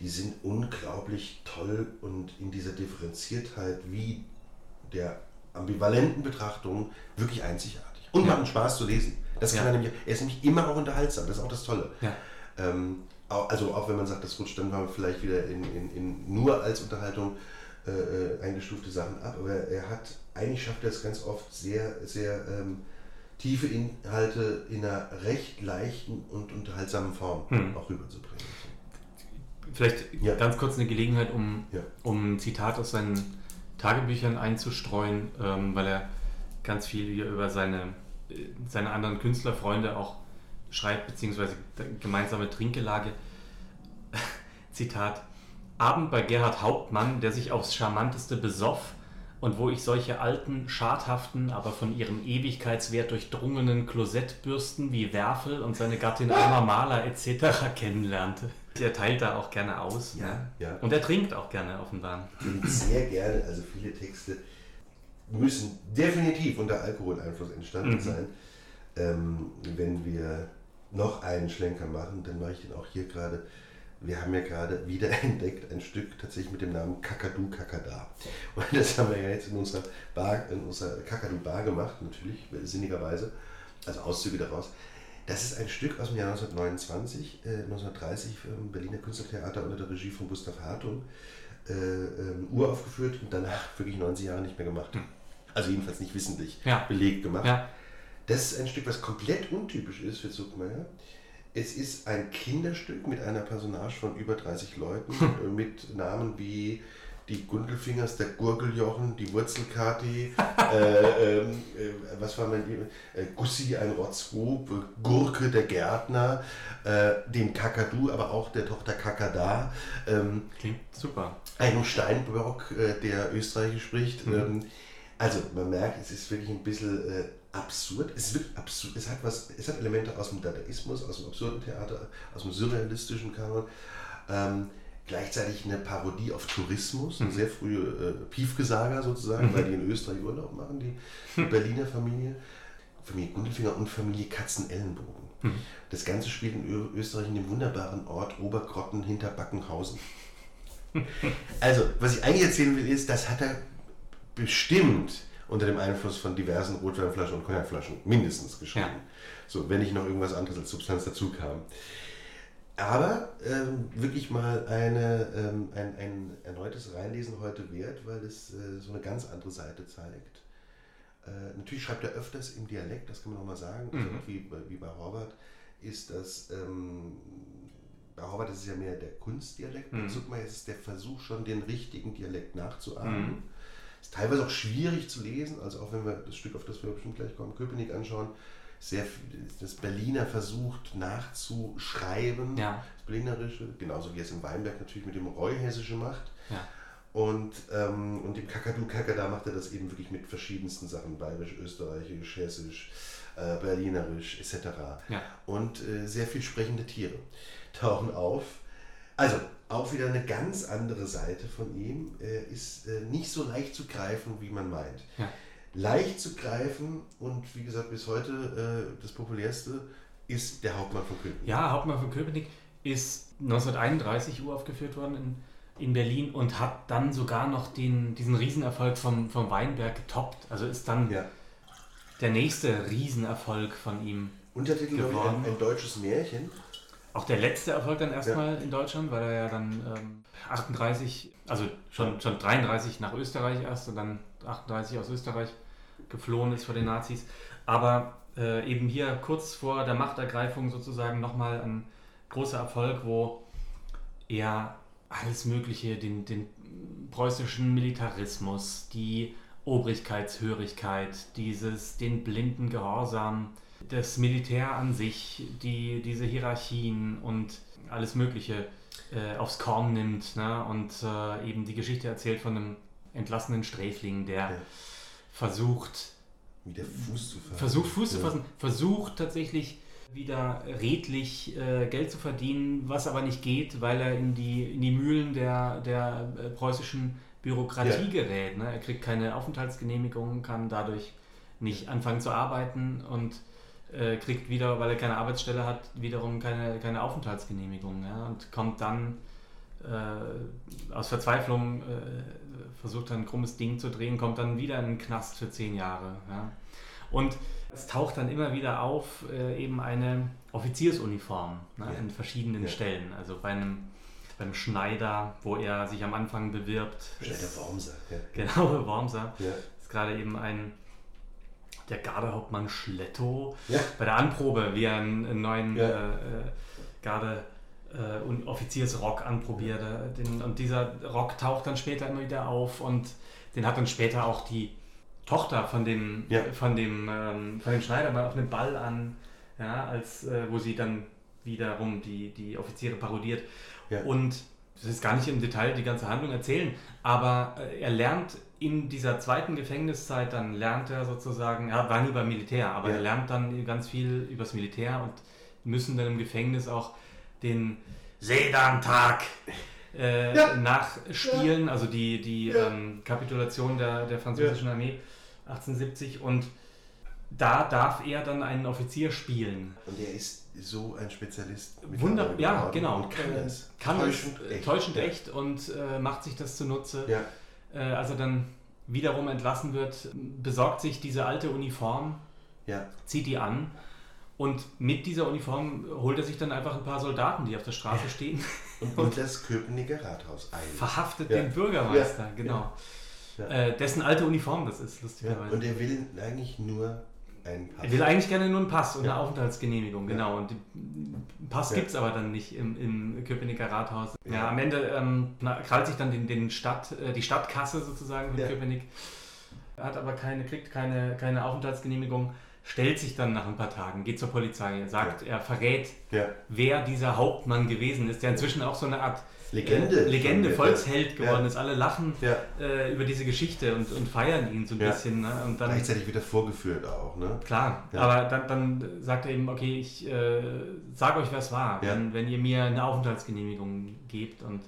die sind unglaublich toll und in dieser Differenziertheit wie der ambivalenten Betrachtung wirklich einzigartig. Und Ja. machen Spaß zu lesen. Das kann Ja. er nämlich, er ist nämlich immer auch unterhaltsam, das ist auch das Tolle. Ja. Ähm, also auch wenn man sagt, das rutscht dann mal vielleicht wieder in, in, in nur als Unterhaltung äh, äh, eingestufte Sachen ab, aber er hat, eigentlich schafft er es ganz oft sehr, sehr ähm, tiefe Inhalte in einer recht leichten und unterhaltsamen Form Hm. auch rüberzubringen. Vielleicht Ja. ganz kurz eine Gelegenheit, um, Ja. um ein Zitat aus seinen Tagebüchern einzustreuen, ähm, weil er ganz viel hier über seine, äh, seine anderen Künstlerfreunde auch schreibt, beziehungsweise gemeinsame Trinkgelage. Zitat. Abend bei Gerhard Hauptmann, der sich aufs Charmanteste besoff und wo ich solche alten, schadhaften, aber von ihrem Ewigkeitswert durchdrungenen Klosettbürsten wie Werfel und seine Gattin Alma Mahler etc. kennenlernte. Er teilt da auch gerne aus. Ja, ja. Und er trinkt auch gerne offenbar. Und sehr gerne, also viele Texte müssen definitiv unter Alkoholeinfluss entstanden Mhm. sein. Ähm, wenn wir noch einen Schlenker machen, dann mache ich den auch hier gerade. Wir haben ja gerade wieder entdeckt ein Stück tatsächlich mit dem Namen Kakadu Kakada. Und das haben wir ja jetzt in unserer Bar, in unserer Kakadu Bar gemacht, natürlich, sinnigerweise. Also Auszüge daraus. Das ist ein Stück aus dem Jahr 1929, äh, 1930 im Berliner Künstlertheater unter der Regie von Gustav Hartung äh, ähm, uraufgeführt und danach wirklich 90 Jahre nicht mehr gemacht. Also jedenfalls nicht wissentlich Ja. belegt gemacht. Ja, Das ist ein Stück, was komplett untypisch ist für Zuckmeier. Es ist ein Kinderstück mit einer Personage von über 30 Leuten, äh, mit Namen wie die Gundelfingers, der Gurgeljochen, die Wurzelkati, äh, ähm, äh, was war mein Lieber? Äh, Gussi, ein Rotzbub, Gurke, der Gärtner, äh, dem Kakadu, aber auch der Tochter Kakada. Ähm, klingt super. einem Steinbock, äh, der Österreichisch spricht. Mhm. Ähm, also man merkt, es ist wirklich ein bisschen äh, absurd. Es wirklich absurd. Es hat was, es hat Elemente aus dem Dadaismus, aus dem absurden Theater, aus dem surrealistischen Kanon. Ähm, gleichzeitig eine Parodie auf Tourismus, eine Mhm. sehr frühe äh, Piefgesager sozusagen, Mhm. weil die in Österreich Urlaub machen, die, die Berliner Familie. Familie Gundelfinger und Familie Katzenellenbogen. Mhm. Das Ganze spielt in Ö Österreich in dem wunderbaren Ort Obergrotten hinter Backenhausen. Also, was ich eigentlich erzählen will, ist, das hat er bestimmt unter dem Einfluss von diversen Rotweinflaschen und Cognacflaschen mindestens geschrieben. Ja. So, wenn nicht noch irgendwas anderes als Substanz dazu kam. Aber ähm, wirklich mal eine, ähm, ein, ein erneutes Reinlesen heute wert, weil es äh, so eine ganz andere Seite zeigt. Äh, natürlich schreibt er öfters im Dialekt, das kann man auch mal sagen, also Mhm. auch wie, bei- wie bei Horvath ist das, ähm, bei Horvath ist es ja mehr der Kunstdialekt, bei Mhm. Zuckmeier ist es der Versuch schon den richtigen Dialekt nachzuahmen. Mhm. Ist teilweise auch schwierig zu lesen, also auch wenn wir das Stück, auf das wir bestimmt gleich kommen, Köpenick anschauen, sehr das Berliner versucht nachzuschreiben, Ja. das Berlinerische, genauso wie es in Weinberg natürlich mit dem Reuhessischen macht. Ja. Und, ähm, und im Kakadu Kakada macht er das eben wirklich mit verschiedensten Sachen, bayerisch, österreichisch, hessisch, äh, berlinerisch etc. Ja. Und äh, sehr viel sprechende Tiere tauchen auf. Also auch wieder eine ganz andere Seite von ihm. Er ist äh, nicht so leicht zu greifen, wie man meint. Ja. Leicht zu greifen und wie gesagt bis heute äh, das populärste ist der Hauptmann von Köpenick. Ja, Hauptmann von Köpenick ist 1931 uraufgeführt worden in, in Berlin und hat dann sogar noch den, diesen Riesenerfolg vom, vom Weinberg getoppt. Also ist dann Ja. der nächste Riesenerfolg von ihm. Untertitel Geworden. ein, ein deutsches Märchen. Auch der letzte Erfolg dann erstmal in Deutschland, weil er ja dann ähm, 38, also schon, schon 33 nach Österreich erst und dann 38 aus Österreich geflohen ist vor den Nazis. Aber äh, eben hier kurz vor der Machtergreifung sozusagen nochmal ein großer Erfolg, wo er alles Mögliche, den, den preußischen Militarismus, die Obrigkeitshörigkeit, dieses, den blinden Gehorsam, das Militär an sich, die, diese Hierarchien und alles Mögliche äh, aufs Korn nimmt ne? und äh, eben die Geschichte erzählt von einem entlassenen Sträfling, der Ja. Versucht, Wieder Fuß zu fassen. versucht Fuß zu Ja. fassen, versucht tatsächlich wieder redlich äh, Geld zu verdienen, was aber nicht geht, weil er in die, in die Mühlen der, der äh, preußischen Bürokratie Ja. gerät. Ne? Er kriegt keine Aufenthaltsgenehmigung, kann dadurch nicht anfangen zu arbeiten und äh, kriegt wieder, weil er keine Arbeitsstelle hat, wiederum keine, keine Aufenthaltsgenehmigung ja? und kommt dann äh, aus Verzweiflung, äh, versucht dann ein krummes Ding zu drehen, kommt dann wieder in den Knast für zehn Jahre. Ja? Und es taucht dann immer wieder auf, äh, eben eine Offiziersuniform ne, Ja. in verschiedenen Ja. Stellen. Also bei einem, beim Schneider, wo er sich am Anfang bewirbt. Schneider Wormser. Ja. Genau, Wormser. Ist gerade eben ein der Gardehauptmann Schletto bei der Anprobe, wie er einen, einen neuen äh, äh, Garde äh, und Offiziersrock anprobiert. Äh, Den, und dieser Rock taucht dann später immer wieder auf und den hat dann später auch die Tochter von dem, Ja. von dem, ähm, von dem Schneider mal auf einem Ball an, ja, als, äh, wo sie dann wiederum die, die Offiziere parodiert. Ja. Und das ist gar nicht im Detail die ganze Handlung erzählen, aber äh, er lernt in dieser zweiten Gefängniszeit, dann lernt er sozusagen, er war nie beim Militär, aber Ja. er lernt dann ganz viel übers Militär und müssen dann im Gefängnis auch den Sedan-Tag äh, Ja. nachspielen, also die, die Ja. ähm, Kapitulation der, der französischen Armee 1870 und da darf er dann einen Offizier spielen. Und er ist so ein Spezialist. Wunder, mittlerweile ja, genau. Und kann Äh, es kann täuschend es, echt. täuschend ja. echt und äh, macht sich das zunutze. Ja, Äh, als er dann wiederum entlassen wird, besorgt sich diese alte Uniform, ja, zieht die an und mit dieser Uniform holt er sich dann einfach ein paar Soldaten, die auf der Straße stehen, und, und das Köpenicker Rathaus ein. verhaftet Ja. den Bürgermeister, Ja. genau. Ja. Äh, dessen alte Uniform das ist, lustigerweise. und er will eigentlich nur einen Pass. Er will eigentlich gerne nur einen Pass und eine Aufenthaltsgenehmigung, genau. Und den Pass Ja. gibt es aber dann nicht im, im Köpenicker Rathaus. Ja, am Ende ähm, krallt sich dann den, den Stadt, äh, die Stadtkasse sozusagen von. Köpenick, hat aber keine, kriegt keine, keine Aufenthaltsgenehmigung, stellt sich dann nach ein paar Tagen, geht zur Polizei, sagt, er verrät, ja. wer dieser Hauptmann gewesen ist, der inzwischen auch so eine Art Legende. äh, Legende, Volksheld geworden ja. ist. Alle lachen Ja. äh, über diese Geschichte und, und feiern ihn so ein Ja. bisschen. Ne? Und dann Gleichzeitig wieder vorgeführt auch, ne? Klar, Ja. aber dann, dann sagt er eben, okay, ich äh, sage euch, wer es war, Ja. wenn, wenn ihr mir eine Aufenthaltsgenehmigung gebt. Und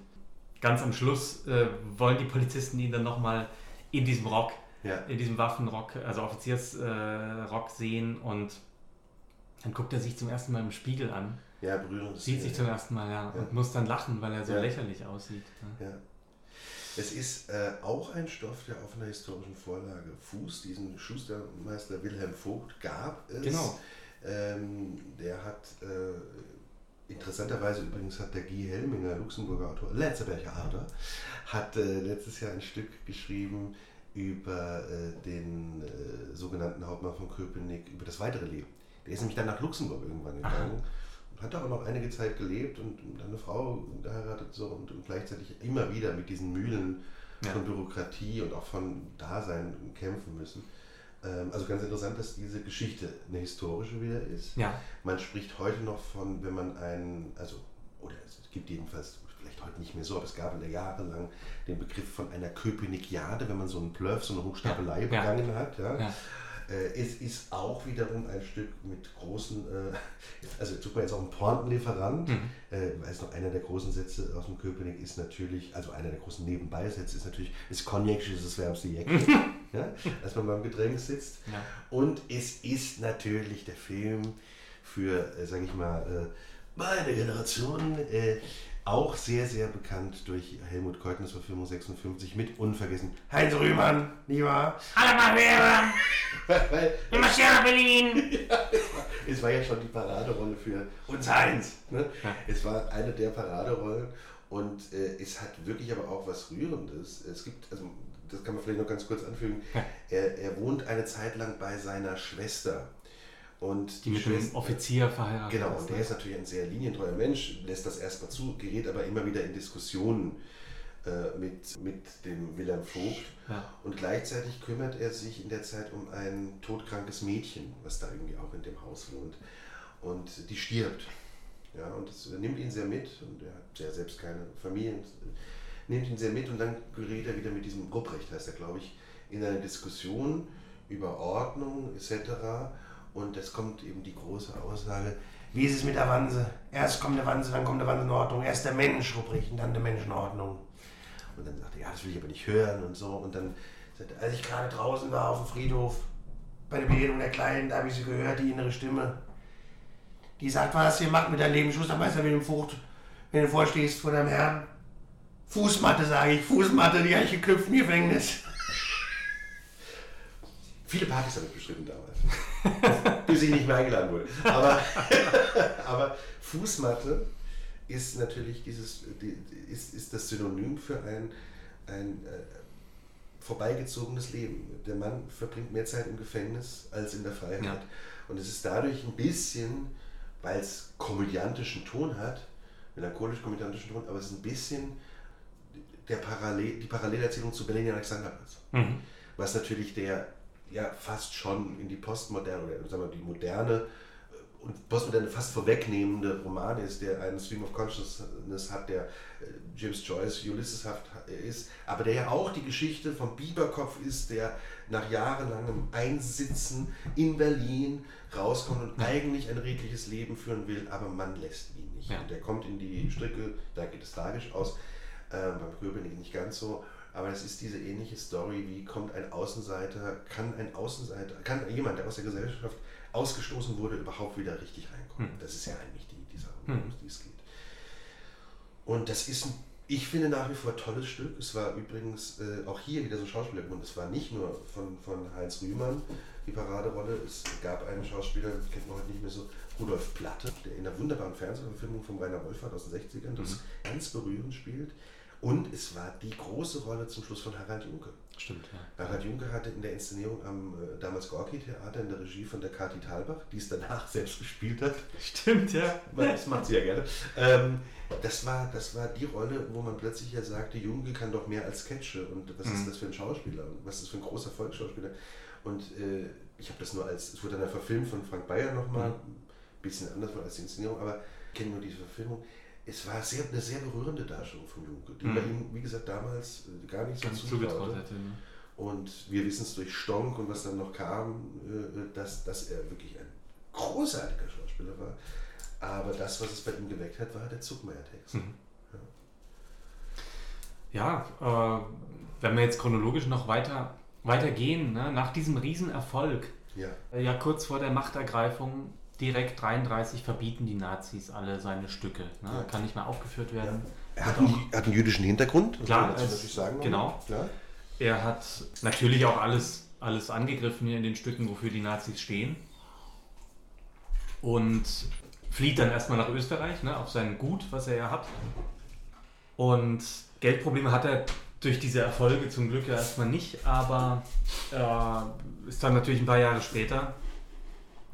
ganz am Schluss äh, wollen die Polizisten ihn dann nochmal in diesem Rock, Ja. in diesem Waffenrock, also Offiziersrock äh, sehen und dann guckt er sich zum ersten Mal im Spiegel an, Ja, berührendes sieht sich zum ersten Mal, ja, Ja. und muss dann lachen, weil er so Ja. lächerlich aussieht. Ne? Ja. Es ist äh, auch ein Stoff, der auf einer historischen Vorlage fußt. Diesen Schustermeister Wilhelm Vogt gab es. Genau. Ähm, der hat, äh, interessanterweise übrigens hat der Guy Helminger, Luxemburger Autor, Letzeberger Ader, hat äh, letztes Jahr ein Stück geschrieben über äh, den äh, sogenannten Hauptmann von Köpenick, über das weitere Leben. Der ist nämlich dann nach Luxemburg irgendwann gegangen. und Hat aber noch einige Zeit gelebt und dann eine Frau geheiratet so und, und gleichzeitig immer wieder mit diesen Mühlen Ja. von Bürokratie und auch von Dasein kämpfen müssen. Ähm, also ganz interessant, dass diese Geschichte eine historische wieder ist. Ja, Man spricht heute noch von, wenn man einen, also, oder es gibt jedenfalls, vielleicht heute nicht mehr so, aber es gab jahrelang den Begriff von einer Köpenikiade, wenn man so einen Bluff, so eine Hochstapelei Ja, ja. begangen hat. Ja. ja. Äh, es ist auch wiederum ein Stück mit großen, äh, also tut man jetzt auch einen Pointenlieferant, Mhm. äh, weiß noch, einer der großen Sätze aus dem Köpenick ist natürlich, also einer der großen Nebenbeisätze ist natürlich, das Cognac ist das wärmste Jäckchen, ja, als man beim Getränk sitzt. ja. Und es ist natürlich der Film für, äh, sage ich mal, meine Generation äh, auch sehr, sehr bekannt durch Helmut Keutners Verfilmung 56 mit unvergessen Heinz Rühmann, nicht wahr? Hallo Weil immer schön nach Berlin. es war ja schon die Paraderolle für uns Heinz. Ne? Es war eine der Paraderollen und äh, es hat wirklich aber auch was Rührendes. Es gibt, also das kann man vielleicht noch ganz kurz anfügen, er, er wohnt eine Zeit lang bei seiner Schwester. Und Die mit dem Offizier verheiratet Genau, und ne? der ist natürlich ein sehr linientreuer Mensch, lässt das erstmal zu, gerät aber immer wieder in Diskussionen äh, mit, mit dem Wilhelm Vogt. Ja. Und gleichzeitig kümmert er sich in der Zeit um ein todkrankes Mädchen, was da irgendwie auch in dem Haus wohnt. Und die stirbt. Ja, und das nimmt ihn sehr mit und er hat ja selbst keine Familie. Nimmt ihn sehr mit und dann gerät er wieder mit diesem Rupprecht, heißt er, glaube ich, in eine Diskussion über Ordnung etc. Und es kommt eben die große Aussage, wie ist es mit der Wanse? Erst kommt der Wanse, dann kommt der Ordnung. Erst der Mensch, Rubrik, und dann der Mensch in Ordnung. Und dann sagt er, ja, das will ich aber nicht hören und so. Und dann sagt er, als ich gerade draußen war auf dem Friedhof, bei der Beerdigung der Kleinen, da habe ich sie gehört, die innere Stimme. Die sagt, was ihr macht mit deinem Leben, Schustermeister Wilhelm Vogt, wenn du vorstehst vor deinem Herrn. Fußmatte, sage ich, Fußmatte, die habe ich geknüpft im Gefängnis. Viele Partys habe ich bestritten damals, bis ich nicht mehr eingeladen wurde. Aber, aber Fußmatte ist natürlich dieses, die, ist, ist das Synonym für ein, ein äh, vorbeigezogenes Leben. Der Mann verbringt mehr Zeit im Gefängnis als in der Freiheit. Ja. Und es ist dadurch ein bisschen, weil es komödiantischen Ton hat, melancholisch-komödiantischen Ton, aber es ist ein bisschen der Parallel, die Parallelerzählung zu Berlin Alexanderplatz. Mhm. Was natürlich der ja fast schon in die Postmoderne oder sagen wir die moderne äh, und Postmoderne fast vorwegnehmende Roman ist, der einen Stream of Consciousness hat, der äh, James Joyce Ulysseshaft ist, aber der ja auch die Geschichte vom Biberkopf ist, der nach jahrelangem Einsitzen in Berlin rauskommt und eigentlich ein redliches Leben führen will, aber man lässt ihn nicht. Ja. Und der kommt in die Stricke, da geht es tragisch aus, ähm, beim Köpenick nicht ganz so. Aber es ist diese ähnliche Story, wie kommt ein Außenseiter, kann ein Außenseiter, kann jemand, der aus der Gesellschaft ausgestoßen wurde, überhaupt wieder richtig reinkommen. Hm. Das ist ja eigentlich die, die Sache, Hm. um die es geht. Und das ist, ein, ich finde nach wie vor ein tolles Stück. Es war übrigens äh, auch hier wieder so Schauspieler geworden. Es war nicht nur von, von Heinz Rühmann die Paraderolle. Es gab einen Schauspieler, den kennt man heute nicht mehr so, Rudolf Platte, der in einer wunderbaren Fernsehverfilmung von Rainer Wolfert aus den 60ern das Mhm. ganz berührend spielt. Und es war die große Rolle zum Schluss von Harald Junke. Stimmt, ja. Harald Junke hatte in der Inszenierung am äh, damals Gorki-Theater in der Regie von der Kathi Thalbach, die es danach selbst gespielt hat, Stimmt, ja. das macht sie ja gerne, ähm, das, war, das war die Rolle, wo man plötzlich ja sagte, Junke kann doch mehr als Sketche und was Mhm. ist das für ein Schauspieler und was ist das für ein großer Volksschauspieler. Und äh, ich habe das nur als, es wurde dann verfilmt von Frank Bayer nochmal, Mhm. ein bisschen anders als die Inszenierung, aber ich kenne nur diese Verfilmung. Es war sehr, eine sehr berührende Darstellung von Junke, die Mhm. bei ihm, wie gesagt, damals äh, gar nicht so zugetraut hätte. Ne? Und wir wissen es durch Stonk und was dann noch kam, äh, dass, dass er wirklich ein großartiger Schauspieler war. Aber das, was es bei ihm geweckt hat, war der Zuckmeier-Text. Mhm. Ja, äh, wenn wir jetzt chronologisch noch weiter, weiter gehen, ne? nach diesem Riesenerfolg, Ja. äh, ja kurz vor der Machtergreifung, direkt 33 verbieten die Nazis alle seine Stücke. Ne? Ja. Kann nicht mehr aufgeführt werden. Er hat, einen, hat einen jüdischen Hintergrund, das Klar, es- natürlich sagen. genau. Klar. Er hat natürlich auch alles, alles angegriffen hier in den Stücken, wofür die Nazis stehen. Und flieht dann erstmal nach Österreich, ne, auf sein Gut, was er ja hat. Und Geldprobleme hat er durch diese Erfolge zum Glück ja erstmal nicht, aber äh, ist dann natürlich ein paar Jahre später,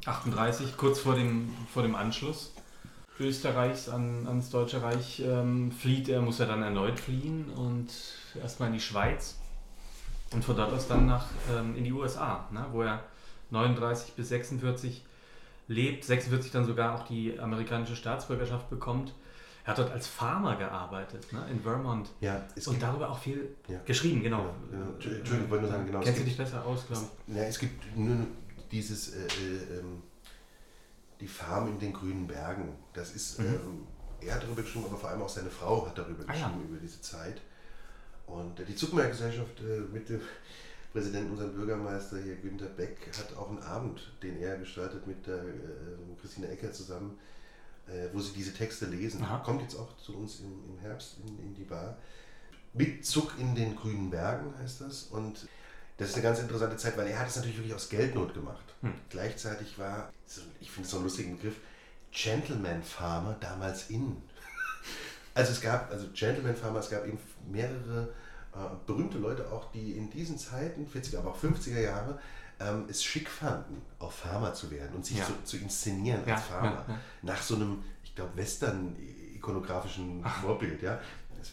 38, kurz vor dem, vor dem Anschluss Österreichs an, ans Deutsche Reich, ähm, flieht er, muss er dann erneut fliehen und erstmal in die Schweiz und von dort aus dann nach, ähm, in die USA, ne, wo er 39 bis 46 lebt, 46 dann sogar auch die amerikanische Staatsbürgerschaft bekommt. Er hat dort als Farmer gearbeitet, ne, in Vermont. Ja, es Und gibt, darüber auch viel Ja. geschrieben, genau. Ja, ja. Entschuldigung, ich wollte nur sagen, genau, Kennst du dich besser aus, glaube ja, es gibt nur dieses, äh, äh, ähm, die Farm in den grünen Bergen. Das ist, Mhm. ähm, er hat darüber geschrieben, aber vor allem auch seine Frau hat darüber Ah, ja. geschrieben, über diese Zeit. Und äh, die Zuckmeier-Gesellschaft äh, mit dem Präsidenten, unserem Bürgermeister hier, Günter Beck, hat auch einen Abend, den er gestaltet mit der äh, Christine Ecker zusammen, wo sie diese Texte lesen. Aha. Kommt jetzt auch zu uns im, im Herbst in, in die Bar. Mit Zuck in den grünen Bergen heißt das. Und das ist eine ganz interessante Zeit, weil er hat es natürlich wirklich aus Geldnot gemacht. Hm. Gleichzeitig war, ich finde es so einen lustigen Begriff, Gentleman Farmer damals in. Also es gab, also Gentleman Farmer, es gab eben mehrere äh, berühmte Leute auch, die in diesen Zeiten, 40er, aber auch 50er Jahre, ähm, es schick fanden, auch Farmer zu werden und sich Ja. zu, zu inszenieren Ja, als Farmer. ja. Nach so einem, ich glaube, Western-ikonografischen Vorbild, ja.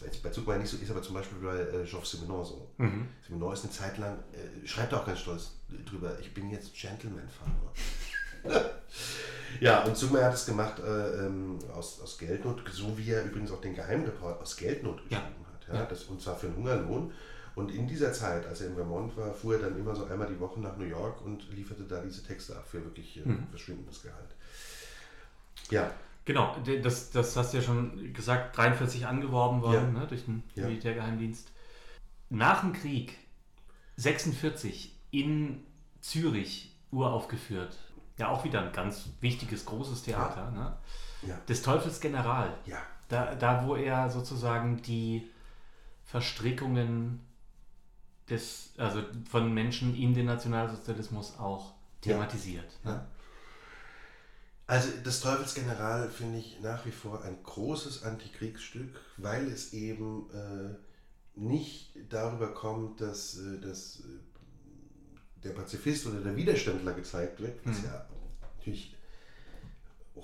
Das jetzt bei Zuckmeier nicht so, ist aber zum Beispiel bei äh, Georges Simenon so. Mhm. Simenon ist eine Zeit lang, äh, schreibt auch ganz stolz drüber, ich bin jetzt Gentleman-Farmer. ja, und Zuckmeier hat es gemacht äh, ähm, aus, aus Geldnot, so wie er übrigens auch den Geheimreport aus Geldnot Ja. geschrieben hat. Ja? Ja. Das, und zwar für einen Hungerlohn. Und in dieser Zeit, als er in Vermont war, fuhr er dann immer so einmal die Woche nach New York und lieferte da diese Texte ab für wirklich äh, Mhm. verschwindendes Gehalt. Ja, Genau, das, das hast du ja schon gesagt, 43 angeworben worden Ja. ne, durch den Ja. Militärgeheimdienst. Nach dem Krieg, 46, in Zürich uraufgeführt. Ja, auch wieder ein ganz wichtiges, großes Theater. Ne? Des Teufels General. ja, Da, da, wo er sozusagen die Verstrickungen des, also von Menschen in den Nationalsozialismus auch thematisiert. Ne? Also das Teufelsgeneral finde ich nach wie vor ein großes Antikriegsstück, weil es eben äh, nicht darüber kommt, dass, äh, dass äh, der Pazifist oder der Widerständler gezeigt wird, was Mhm. ja natürlich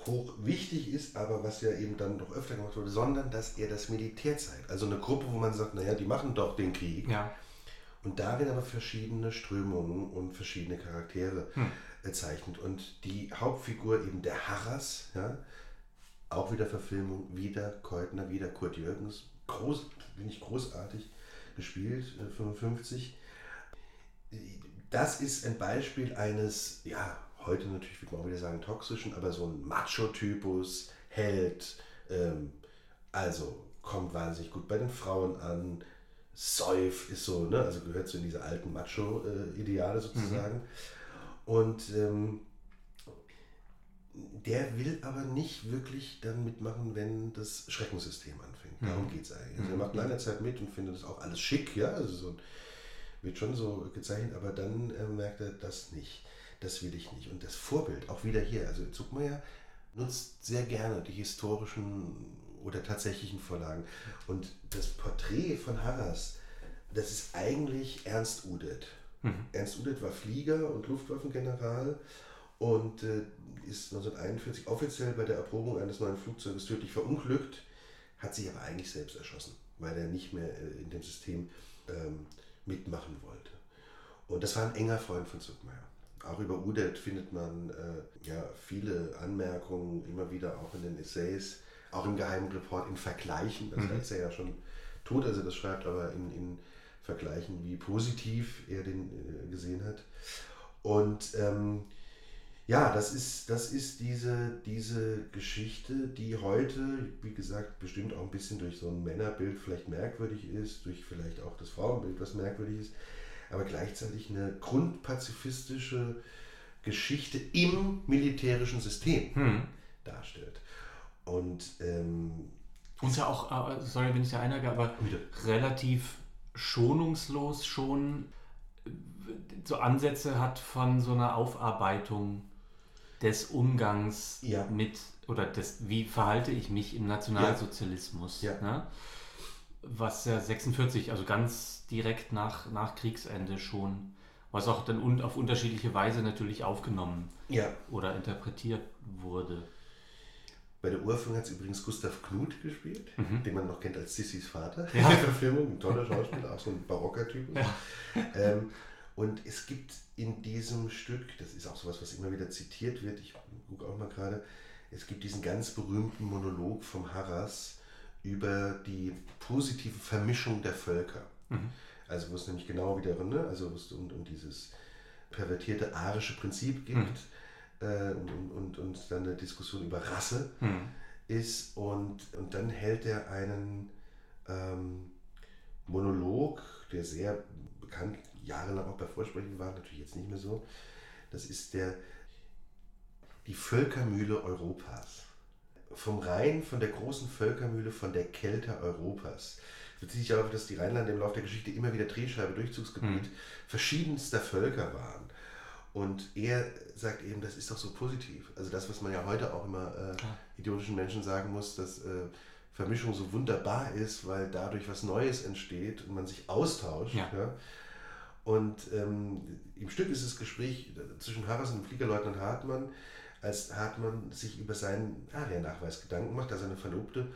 hoch wichtig ist, aber was ja eben dann doch öfter gemacht wurde, sondern dass er das Militär zeigt. Also eine Gruppe, wo man sagt, naja, die machen doch den Krieg. Ja. Und darin aber verschiedene Strömungen und verschiedene Charaktere Hm. Äh, zeichnet. Und die Hauptfigur eben der Harras, ja, auch wieder Verfilmung, wieder Keutner, wieder Kurt Jürgens, groß, finde ich großartig gespielt, äh, 55. Das ist ein Beispiel eines, ja, heute natürlich würde man auch wieder sagen toxischen, aber so ein Macho-Typus, Held, ähm, also kommt wahnsinnig gut bei den Frauen an, Säuf ist so, ne, also gehört so in diese alten Macho-Ideale sozusagen. Und ähm, der will aber nicht wirklich dann mitmachen, wenn das Schreckenssystem anfängt. Darum Mhm. geht es eigentlich. Also er macht lange Zeit mit und findet das auch alles schick, ja, also so wird schon so gezeichnet, aber dann äh, merkt er das nicht. Das will ich nicht. Und das Vorbild, auch wieder hier, also Zuckmeier nutzt sehr gerne die historischen oder tatsächlichen Vorlagen. Und das Porträt von Harras, das ist eigentlich Ernst Udet. Mhm. Ernst Udet war Flieger und Luftwaffengeneral und äh, ist 1941 offiziell bei der Erprobung eines neuen Flugzeuges tödlich verunglückt, hat sich aber eigentlich selbst erschossen, weil er nicht mehr äh, in dem System ähm, mitmachen wollte. Und das war ein enger Freund von Zuckmeier. Auch über Udet findet man äh, ja, viele Anmerkungen, immer wieder auch in den Essays, auch im geheimen Report in Vergleichen. Also Mhm. ist er ja schon tot, als er das schreibt, aber in, in Vergleichen, wie positiv er den äh, gesehen hat. Und ähm, ja, das ist, das ist diese, diese Geschichte, die heute, wie gesagt, bestimmt auch ein bisschen durch so ein Männerbild vielleicht merkwürdig ist, durch vielleicht auch das Frauenbild, was merkwürdig ist, aber gleichzeitig eine grundpazifistische Geschichte im militärischen System Hm. darstellt. Und ähm, Und ja auch, äh, sorry, wenn ich da einhage, aber Wieder. relativ schonungslos schon äh, so Ansätze hat von so einer Aufarbeitung des Umgangs Ja. mit oder des, wie verhalte ich mich im Nationalsozialismus. Ja. Ne? Was ja 46, also ganz direkt nach, nach Kriegsende schon, was auch dann auf unterschiedliche Weise natürlich aufgenommen ja, oder interpretiert wurde. Bei der Urführung hat es übrigens Gustav Knuth gespielt, Mhm. den man noch kennt als Sissys Vater Ja. in der Verfilmung, ein toller Schauspieler, auch so ein barocker Typ. Ja. Ähm, und es gibt in diesem Stück, das ist auch sowas, was immer wieder zitiert wird, ich gucke auch mal gerade, es gibt diesen ganz berühmten Monolog vom Harras über die positive Vermischung der Völker. Mhm. Also wo es nämlich genau wieder, ne, also wo es um, um dieses pervertierte arische Prinzip gibt Mhm. Äh, und, und, und, dann eine Diskussion über Rasse Hm. ist und, und dann hält er einen ähm, Monolog, der sehr bekannt jahrelang auch bei Vorsprechen war, natürlich jetzt nicht mehr so. Das ist der die Völkermühle Europas. Vom Rhein, von der großen Völkermühle, von der Kälte Europas. Bezieht sich darauf, dass die Rheinlande im Laufe der Geschichte immer wieder Drehscheibe, Durchzugsgebiet Mhm. verschiedenster Völker waren. Und er sagt eben, das ist doch so positiv. Also das, was man ja heute auch immer äh, idiotischen Menschen sagen muss, dass äh, Vermischung so wunderbar ist, weil dadurch was Neues entsteht und man sich austauscht. Ja. Ja? Und ähm, im Stück ist das Gespräch zwischen Harras und Fliegerleutnant Hartmann, als Hartmann sich über seinen Aria-Nachweis Gedanken macht, da seine Verlobte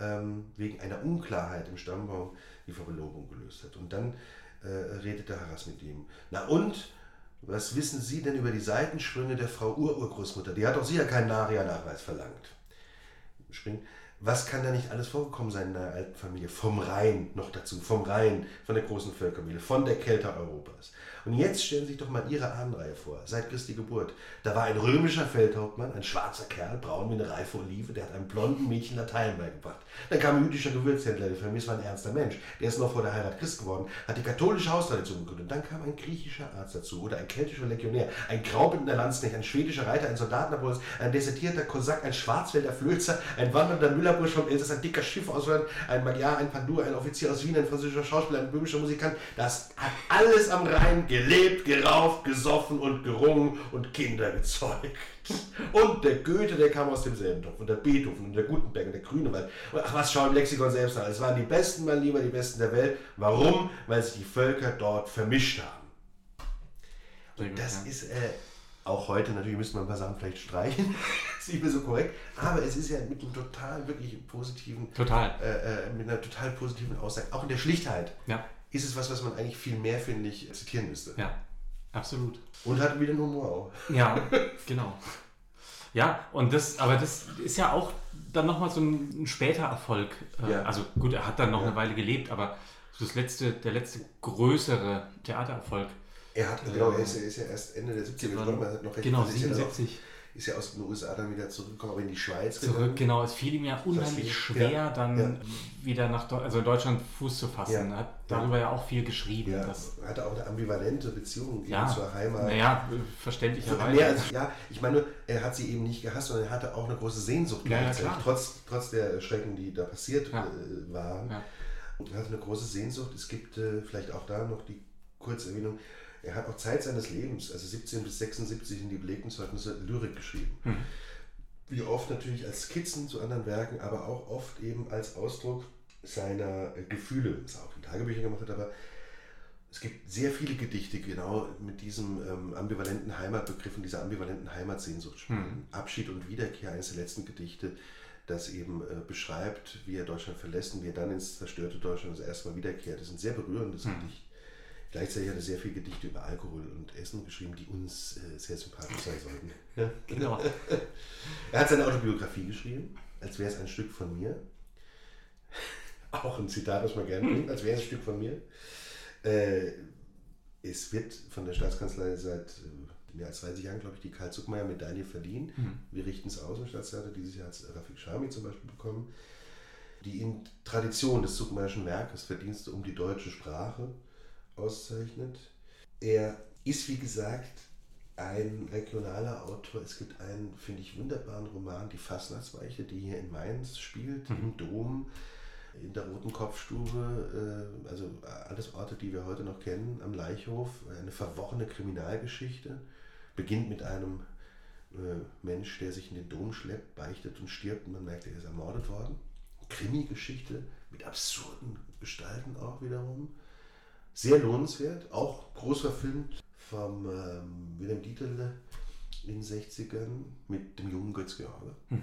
ähm, wegen einer Unklarheit im Stammbaum die Verlobung gelöst hat. Und dann äh, redet der Harras mit ihm. Na und? Was wissen Sie denn über die Seitensprünge der Frau Ururgroßmutter? Die hat doch sicher keinen Aria-Nachweis verlangt. Spring. Was kann da nicht alles vorgekommen sein in der alten Familie? Vom Rhein noch dazu, vom Rhein, von der großen Völkermühle, von der Kälte Europas. Und jetzt stellen Sie sich doch mal Ihre Ahnenreihe vor, seit Christi Geburt. Da war ein römischer Feldhauptmann, ein schwarzer Kerl, braun wie eine reife Olive, der hat einem blonden Mädchen Latein beigebracht. Dann kam ein jüdischer Gewürzhändler die Familie, das war ein ernster Mensch. Der ist noch vor der Heirat Christ geworden, hat die katholische Haustradition gegründet. Dann kam ein griechischer Arzt dazu oder ein keltischer Legionär, ein graubindender Landsknecht, ein schwedischer Reiter, ein Soldat Napoleons, ein desertierter Kosak, ein Schwarzwälder Flözer, ein wandernder Müllerbursch vom Elsass, ein dicker Schiff aus ein Magyar, ein Pandur, ein Offizier aus Wien, ein französischer Schauspieler, ein böhmischer Musikant. Das hat alles am Rhein gelebt, gerauft, gesoffen und gerungen und Kinder gezeugt. Und der Goethe, der kam aus demselben Topf. Und der Beethoven und der Gutenberg und der Grünewald. Und ach, was schau im Lexikon selbst an. Es waren die Besten, mein Lieber, die Besten der Welt. Warum? Weil sich die Völker dort vermischt haben. Gut, Das ist äh, auch heute, natürlich müsste man ein paar Sachen vielleicht streichen. ist nicht mehr so korrekt. Aber es ist ja mit einem total wirklich positiven, Total. äh, äh, mit einer total positiven Aussage. Auch in der Schlichtheit Ja, ist es was, was man eigentlich viel mehr, finde ich, zitieren müsste. ja, absolut. Und hat wieder einen Humor auch. Ja, genau. Ja, und das, aber das ist ja auch dann nochmal so ein, ein später Erfolg. Äh, Ja. Also gut, er hat dann noch Ja. eine Weile gelebt, aber so das letzte, der letzte größere Theatererfolg. Er hat, genau, er ist, ja- ist ja erst Ende der 70er gekommen, er hat noch recht Genau, also ist ja dann auch- 77 ist ja aus den USA dann wieder zurückgekommen, aber in die Schweiz zurück. gegangen. Genau, es fiel ihm ja unheimlich schwer, Ja, dann ja. wieder nach Deu also in Deutschland Fuß zu fassen. Ja. Er hat darüber ja auch viel geschrieben. Ja, hatte auch eine ambivalente Beziehung ja, zur Heimat. naja, verständlicherweise. mehr als, ja, ich meine, er hat sie eben nicht gehasst, sondern er hatte auch eine große Sehnsucht gleichzeitig, klar. trotz, trotz der Schrecken, die da passiert äh, waren. Er hatte eine große Sehnsucht. Es gibt äh, vielleicht auch da noch die Kurzerwähnung. Er hat auch Zeit seines Lebens, also 17 bis 76 in die belegten Zeugnisse, Lyrik geschrieben. Mhm. Wie oft natürlich als Skizzen zu anderen Werken, aber auch oft eben als Ausdruck seiner äh, Gefühle, was er auch in Tagebüchern gemacht hat, aber es gibt sehr viele Gedichte genau mit diesem ähm, ambivalenten Heimatbegriff und dieser ambivalenten Heimatsehnsucht spielen. Mhm. Abschied und Wiederkehr, eines der letzten Gedichte, das eben äh, beschreibt, wie er Deutschland verlässt und wie er dann ins zerstörte Deutschland das erste Mal wiederkehrt. Das ist ein sehr berührendes Mhm. Gedicht. Gleichzeitig hat er sehr viele Gedichte über Alkohol und Essen geschrieben, die uns äh, sehr sympathisch sein sollten. Ja, Genau. er hat seine Autobiografie geschrieben, als wäre es ein Stück von mir. Auch ein Zitat, das man gerne bringt, als wäre es ein Stück von mir. Äh, es wird von der Staatskanzlei seit äh, mehr als 30 Jahren, glaube ich, die Karl-Zuckmeier-Medaille verliehen. Mhm. Wir richten es aus im Staatstheater. Dieses Jahr hat es Rafik Shami zum Beispiel bekommen. Die in Tradition des Zuckmeierschen Werkes Verdienste um die deutsche Sprache auszeichnet. Er ist, wie gesagt, ein regionaler Autor. Es gibt einen, finde ich, wunderbaren Roman, Die Fastnachtsweiche, die hier in Mainz spielt, im Dom, in der Roten Kopfstube, äh, also alles Orte, die wir heute noch kennen, am Leichhof. Eine verworrene Kriminalgeschichte. Beginnt mit einem äh, Mensch, der sich in den Dom schleppt, beichtet und stirbt und man merkt, er ist ermordet worden. Krimi-Geschichte mit absurden Gestalten auch wiederum. Sehr lohnenswert, auch groß verfilmt vom ähm, Wilhelm Dieterle in den 60ern mit dem jungen Götz George. Ja.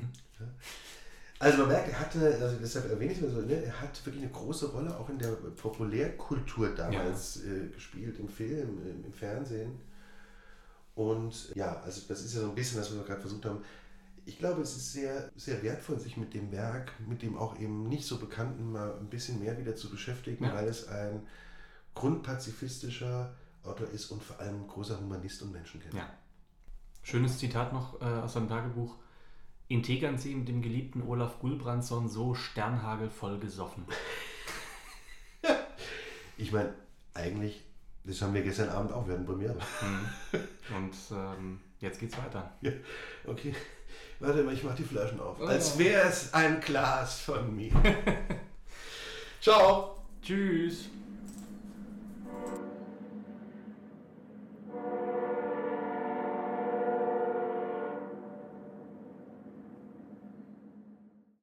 Also man merkt, er hatte, also deshalb erwähne ich es so, ne, er hat wirklich eine große Rolle auch in der Populärkultur damals äh, gespielt, im Film, im, im Fernsehen. Und ja, also das ist ja so ein bisschen das, was wir gerade versucht haben. Ich glaube, es ist sehr, sehr wertvoll, sich mit dem Werk, mit dem auch eben nicht so bekannten, mal ein bisschen mehr wieder zu beschäftigen, Ja. weil es ein grundpazifistischer Autor ist und vor allem großer Humanist und Menschenkenner. Ja. Schönes Zitat noch äh, aus seinem Tagebuch. In Tegernsee mit dem geliebten Olaf Gulbrandsson so sternhagelvoll gesoffen. Ich meine, eigentlich, das haben wir gestern Abend auch, wir hatten Premiere. Und ähm, jetzt geht's weiter. Ja, okay. Warte mal, ich mach die Flaschen auf. Oh. Als wäre es ein Glas von mir. Ciao. Tschüss.